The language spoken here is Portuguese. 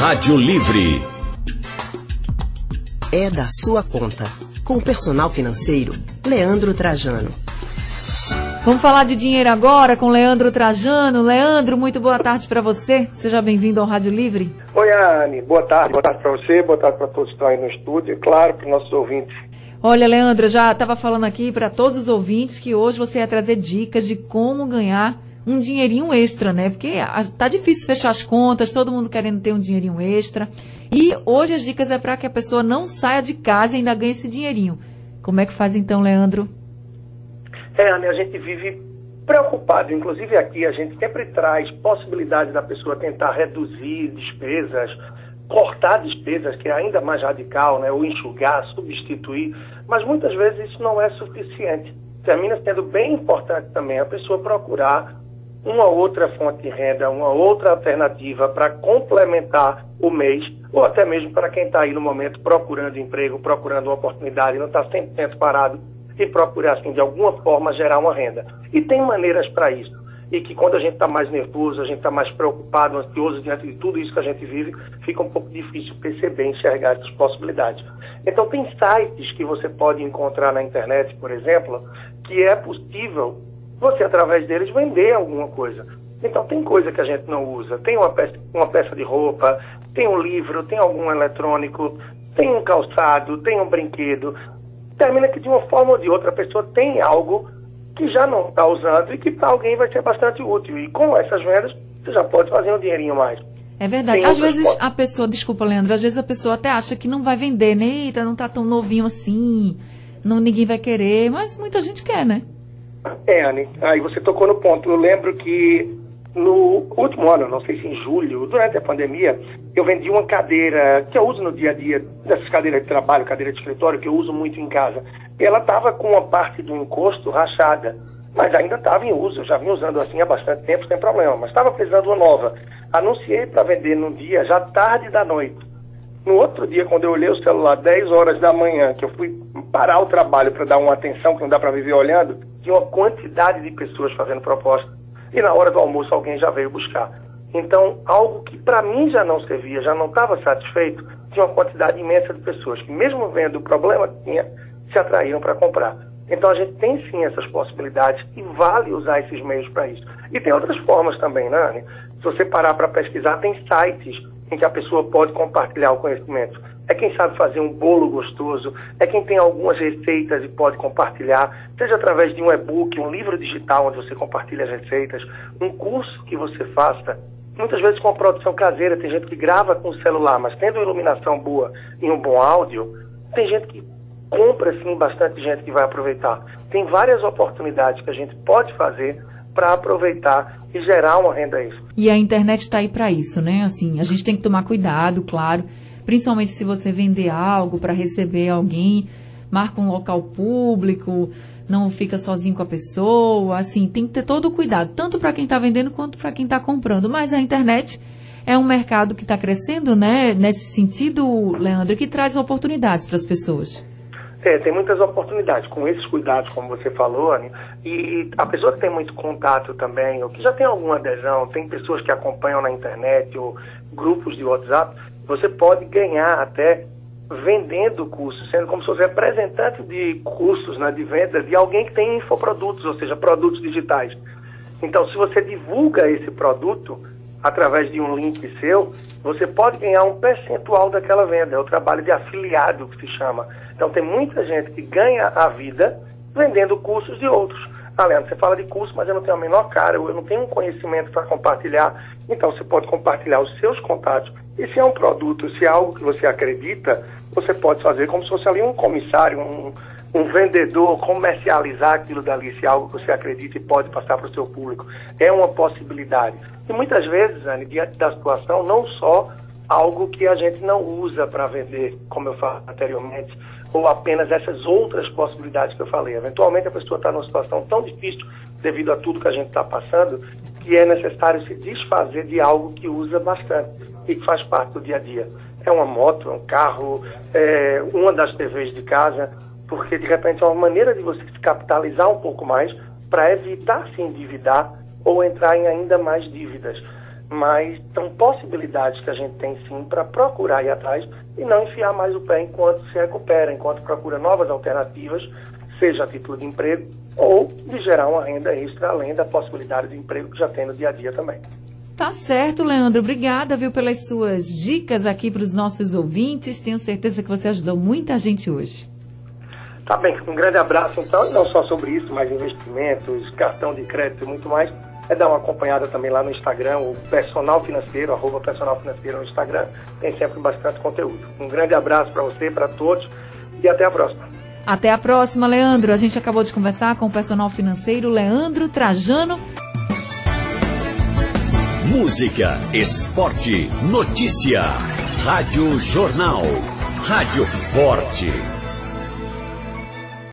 Rádio Livre. É da sua conta. Com o personal financeiro, Leandro Trajano. Vamos falar de dinheiro agora com Leandro Trajano. Leandro, muito boa tarde para você. Seja bem-vindo ao Rádio Livre. Oi, Anne. Boa tarde. Boa tarde para você, boa tarde para todos que estão aí no estúdio e, claro, para os nossos ouvintes. Olha, Leandro, já estava falando aqui para todos os ouvintes que hoje você ia trazer dicas de como ganhar um dinheirinho extra, né? Porque tá difícil fechar as contas, todo mundo querendo ter um dinheirinho extra. E hoje as dicas é para que a pessoa não saia de casa e ainda ganhe esse dinheirinho. Como é que faz então, Leandro? É, Anne, a gente vive preocupado. Inclusive aqui a gente sempre traz possibilidades da pessoa tentar reduzir despesas, cortar despesas, que é ainda mais radical, né? ou enxugar, substituir, mas muitas vezes isso não é suficiente. Termina sendo bem importante também a pessoa procurar uma outra fonte de renda, uma outra alternativa para complementar o mês, ou até mesmo para quem está aí no momento procurando emprego, procurando uma oportunidade, não está 100% parado e procurar, assim, de alguma forma gerar uma renda. E tem maneiras para isso e que quando a gente está mais nervoso, a gente está mais preocupado, ansioso diante de tudo isso que a gente vive, fica um pouco difícil perceber, enxergar essas possibilidades. Então tem sites que você pode encontrar na internet, por exemplo, que é possível você através deles vender alguma coisa. Então tem coisa que a gente não usa, tem uma peça, uma peça de roupa, tem um livro, tem algum eletrônico, tem um calçado, tem um brinquedo. Termina que de uma forma ou de outra a pessoa tem algo que já não está usando e que para alguém vai ser bastante útil. E com essas vendas, você já pode fazer um dinheirinho mais. É verdade. Às vezes a pessoa, desculpa, Leandro, às vezes a pessoa até acha que não vai vender, né? Eita, não está tão novinho assim, não, ninguém vai querer, mas muita gente quer, né? É, Anne, aí você tocou no ponto. Eu lembro que no último ano, não sei se em julho, durante a pandemia, eu vendi uma cadeira que eu uso no dia a dia, dessas cadeiras de trabalho, cadeira de escritório, que eu uso muito em casa. E ela estava com uma parte do encosto rachada, mas ainda estava em uso. Eu já vinha usando assim há bastante tempo, sem problema, mas estava precisando de uma nova. Anunciei para vender num dia, já tarde da noite. No outro dia, quando eu olhei o celular, 10 horas da manhã, que eu fui parar o trabalho para dar uma atenção que não dá para viver olhando, tinha uma quantidade de pessoas fazendo proposta e na hora do almoço alguém já veio buscar. Então, algo que para mim já não servia, já não estava satisfeito, tinha uma quantidade imensa de pessoas que, mesmo vendo o problema que tinha, se atraíram para comprar. Então, a gente tem sim essas possibilidades e vale usar esses meios para isso. E tem outras formas também, né? Se você parar para pesquisar, tem sites em que a pessoa pode compartilhar o conhecimento é quem sabe fazer um bolo gostoso, é quem tem algumas receitas e pode compartilhar, seja através de um e-book, um livro digital onde você compartilha as receitas, um curso que você faça, muitas vezes com a produção caseira, tem gente que grava com o celular, mas tendo iluminação boa e um bom áudio, tem gente que compra sim, bastante gente que vai aproveitar. Tem várias oportunidades que a gente pode fazer para aproveitar e gerar uma renda extra. E a internet está aí para isso, né? Assim, a gente tem que tomar cuidado, claro principalmente se você vender algo para receber alguém, marca um local público, não fica sozinho com a pessoa, assim, tem que ter todo o cuidado, tanto para quem está vendendo quanto para quem está comprando. Mas a internet é um mercado que está crescendo, né? Nesse sentido, Leandro, que traz oportunidades para as pessoas. É, tem muitas oportunidades com esses cuidados, como você falou, Anny, e a pessoa que tem muito contato também, ou que já tem alguma adesão, tem pessoas que acompanham na internet ou grupos de WhatsApp, você pode ganhar até vendendo cursos, sendo como se fosse representante de cursos, né, de venda de alguém que tem infoprodutos, ou seja, produtos digitais. Então, se você divulga esse produto através de um link seu, você pode ganhar um percentual daquela venda. É o trabalho de afiliado que se chama. Então, tem muita gente que ganha a vida vendendo cursos de outros. Ah, Leandro, você fala de curso, mas eu não tenho a menor cara, eu não tenho um conhecimento para compartilhar. Então, você pode compartilhar os seus contatos e se é um produto, se é algo que você acredita, você pode fazer como se fosse ali um comissário, um, um vendedor, comercializar aquilo dali, se é algo que você acredita e pode passar para o seu público. É uma possibilidade. E muitas vezes, Anne, diante da situação, não só algo que a gente não usa para vender, como eu falei anteriormente, ou apenas essas outras possibilidades que eu falei. Eventualmente a pessoa está numa situação tão difícil devido a tudo que a gente está passando, que é necessário se desfazer de algo que usa bastante e que faz parte do dia a dia. É uma moto, é um carro, é uma das TVs de casa, porque de repente é uma maneira de você se capitalizar um pouco mais para evitar se endividar ou entrar em ainda mais dívidas. mas são possibilidades que a gente tem sim para procurar ir atrás e não enfiar mais o pé enquanto se recupera, enquanto procura novas alternativas, seja a título de emprego ou de gerar uma renda extra além da possibilidade de emprego que já tem no dia a dia também. Tá certo, Leandro. Obrigada, viu, pelas suas dicas aqui para os nossos ouvintes. Tenho certeza que você ajudou muita gente hoje. Tá bem, um grande abraço então, não só sobre isso, mas investimentos, cartão de crédito e muito mais. É dar uma acompanhada também lá no Instagram, o personal financeiro, arroba personal financeiro no Instagram, tem sempre bastante conteúdo. Um grande abraço para você, para todos e até a próxima. Até a próxima, Leandro. A gente acabou de conversar com o personal financeiro Leandro Trajano. Música, esporte, notícia. Rádio Jornal. Rádio Forte.